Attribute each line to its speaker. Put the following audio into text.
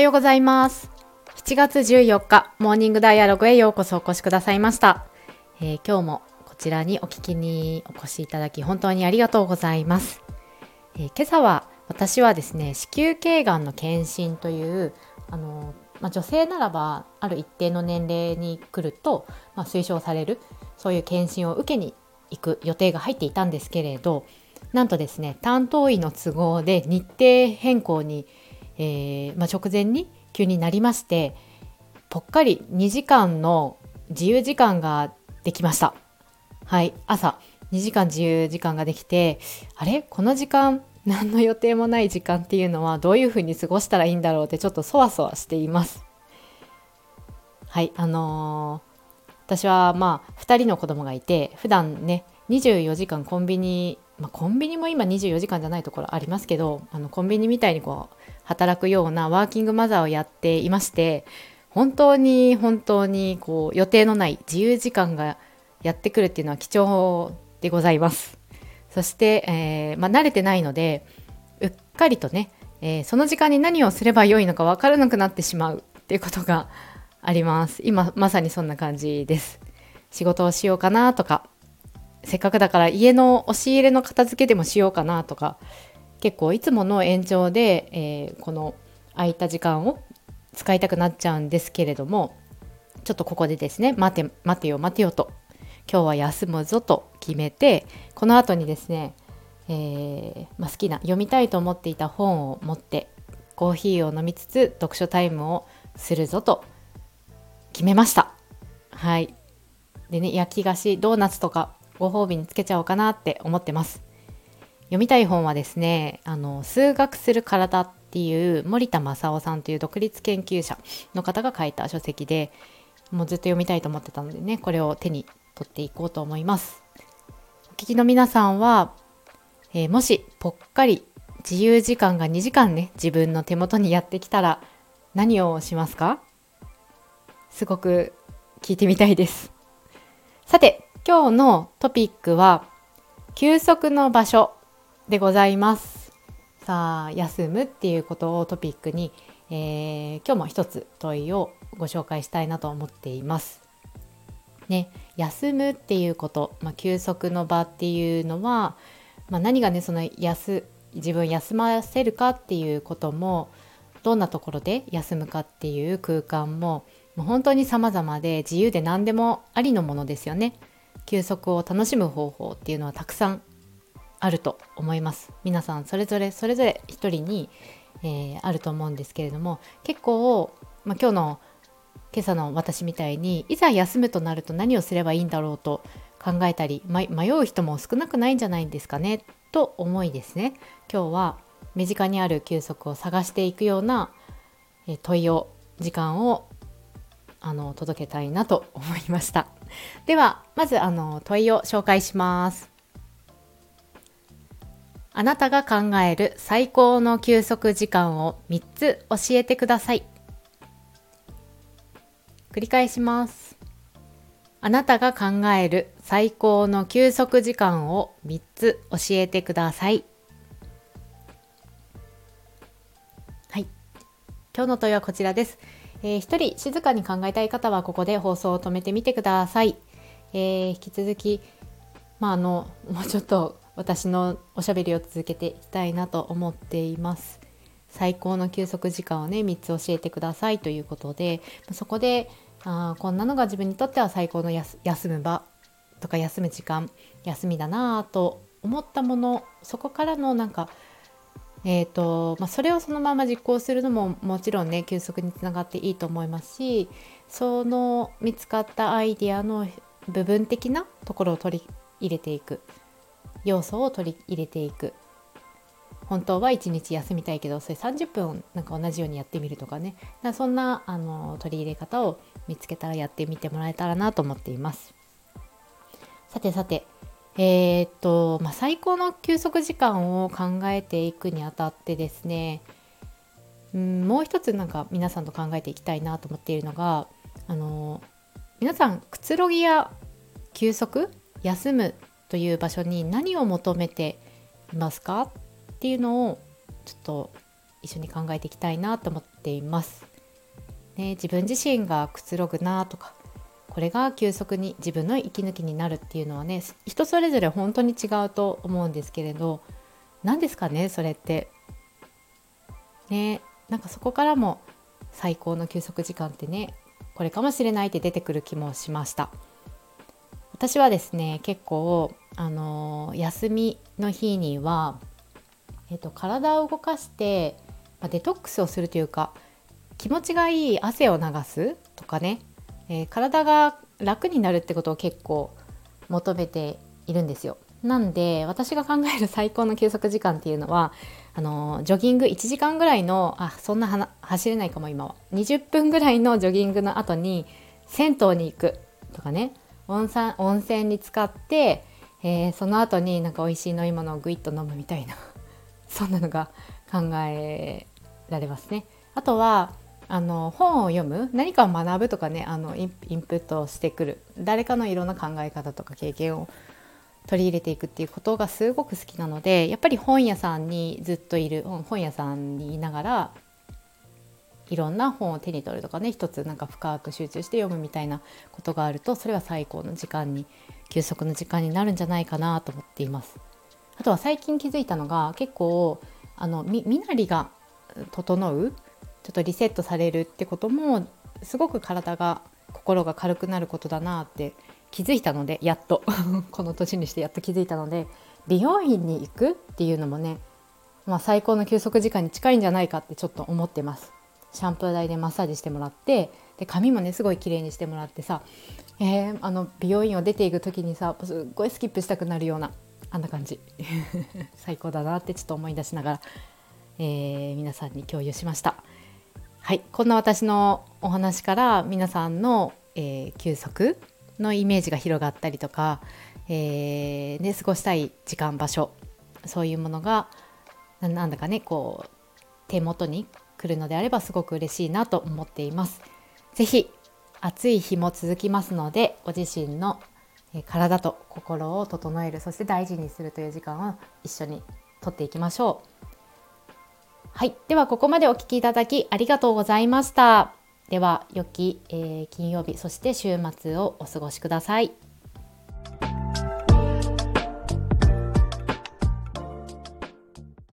Speaker 1: ようございます。7月14日モーニングダイアログへようこそお越しくださいました、えー、今日もこちらにお聞きにお越しいただき本当にありがとうございます、えー、今朝は私はですね子宮頸がんの検診というあの、まあ、女性ならばある一定の年齢に来ると、まあ、推奨されるそういう検診を受けに行く予定が入っていたんですけれどなんとですね担当医の都合で日程変更に、えー、まあ、直前に急になりましてぽっかり2時間の自由時間ができました。はい朝2時間自由時間ができてあれ？この時間何の予定もない時間っていうのはどういうふうに過ごしたらいいんだろうってちょっとそわそわしています。はいあのー、私はまあ2人の子供がいて普段ね24時間コンビニまあ、コンビニも今24時間じゃないところありますけどあのコンビニみたいにこう働くようなワーキングマザーをやっていまして本当に本当にこう予定のない自由時間がやってくるっていうのは貴重でございます。そして、えー、まあ、慣れてないのでうっかりとね、えー、その時間に何をすればよいのか分からなくなってしまうっていうことがあります。今まさにそんな感じです。仕事をしようかなとかせっかくだから家の押し入れの片付けでもしようかなとか結構いつもの延長で、えー、この空いた時間を使いたくなっちゃうんですけれどもちょっとここでですね待て待てよ待てよと今日は休むぞと決めてこの後にですね、えー、まあ、好きな読みたいと思っていた本を持ってコーヒーを飲みつつ読書タイムをするぞと決めました。はい。でね焼き菓子ドーナツとかご褒美につけちゃおうかなって思ってます。読みたい本はですねあの数学する体っていう森田正夫さんという独立研究者の方が書いた書籍でもうずっと読みたいと思ってたのでねこれを手に取っていこうと思います。お聞きの皆さんは、えー、もしぽっかり自由時間が2時間ね自分の手元にやってきたら何をしますか？すごく聞いてみたいです。さて今日のトピックは休息の場所でございますさあ休むっていうことをトピックに、えー、今日も一つ問いをご紹介したいなと思っていますね休むっていうこと、まあ、休息の場っていうのは、まあ、何がねその休自分休ませるかっていうこともどんなところで休むかっていう空間ももう本当に様々で自由で何でもありのものですよね。休息を楽しむ方法っていうのはたくさんあると思います。皆さんそれぞれそれぞれ一人に、えー、あると思うんですけれども結構、まあ、今日の今朝の私みたいにいざ休むとなると何をすればいいんだろうと考えたり、ま、迷う人も少なくないんじゃないんですかねと思いですね。今日は身近にある休息を探していくような、え問いを時間をあの届けたいなと思いました。ではまずあの問いを紹介します。あなたが考える最高の休息時間を3つ教えてください。繰り返します。あなたが考える最高の休息時間を3つ教えてください。はい。今日の問いはこちらです。えー、一人静かに考えたい方はここで放送を止めてみてください。えー、引き続き、まあ、あのもうちょっと私のおしゃべりを続けていきたいなと思っています。最高の休息時間をね3つ教えてくださいということでそこであこんなのが自分にとっては最高の休む場とか休む時間休みだなと思ったものそこからのなんかえーとまあ、それをそのまま実行するのももちろんね休息につながっていいと思いますしその見つかったアイディアの部分的なところを取り入れていく。要素を取り入れていく。本当は1日休みたいけどそれ30分なんか同じようにやってみるとかね。そんなあの取り入れ方を見つけたらやってみてもらえたらなと思っています。さてさてえー、っと、まあ、最高の休息時間を考えていくにあたってですね、うん、もう一つなんか皆さんと考えていきたいなと思っているのがあの皆さんくつろぎや休息休むという場所に何を求めていますかっていうのをちょっと一緒に考えていきたいなと思っています。ね、自分自身がくつろぐなとかこれが急速に自分の息抜きになるっていうのはね人それぞれ本当に違うと思うんですけれど何ですかねそれって。ねなんかそこからも最高の休息時間ってねこれかもしれないって出てくる気もしました。私はですね結構あの休みの日には、えっと、体を動かして、まあ、デトックスをするというか気持ちがいい汗を流すとかね、えー、体が楽になるってことを結構求めているんですよ。なんで私が考える最高の休息時間っていうのはあのジョギング1時間ぐらいのあそんな走れないかも今は20分ぐらいのジョギングの後に銭湯に行くとかね温泉温泉に浸かって、えー、その後になんか美味しい飲み物をグイッと飲むみたいな そんなのが考えられますね。あとはあの本を読む何かを学ぶとかねあのインプットしてくる誰かのいろんな考え方とか経験を取り入れていくっていうことがすごく好きなのでやっぱり本屋さんにずっといる本屋さんにいながらいろんな本を手に取るとかね一つなんか深く集中して読むみたいなことがあるとそれは最高の時間に休息の時間になるんじゃないかなと思っています。あとは最近気づいたのが結構あの身なりが整うちょっとリセットされるってこともすごく体が心が軽くなることだなって気づいたのでやっと。この年にしてやっと気づいたので美容院に行くっていうのもね、まあ、最高の休息時間に近いんじゃないかってちょっと思ってます。シャンプー台でマッサージしてもらってで髪もねすごい綺麗にしてもらってさ、えー、あの美容院を出ていく時にさすっごいスキップしたくなるようなあんな感じ。最高だなってちょっと思い出しながら、えー、皆さんに共有しました。はいこんな私のお話から皆さんの、えー、休息のイメージが広がったりとか、えーね、過ごしたい時間場所そういうものがなんだかねこう手元に来るのであればすごく嬉しいなと思っています。ぜひ暑い日も続きますのでご自身の体と心を整えるそして大事にするという時間を一緒にとっていきましょう。はい。では、ここまでお聴きいただきありがとうございました。では、良き、えー、金曜日、そして週末をお過ごしください。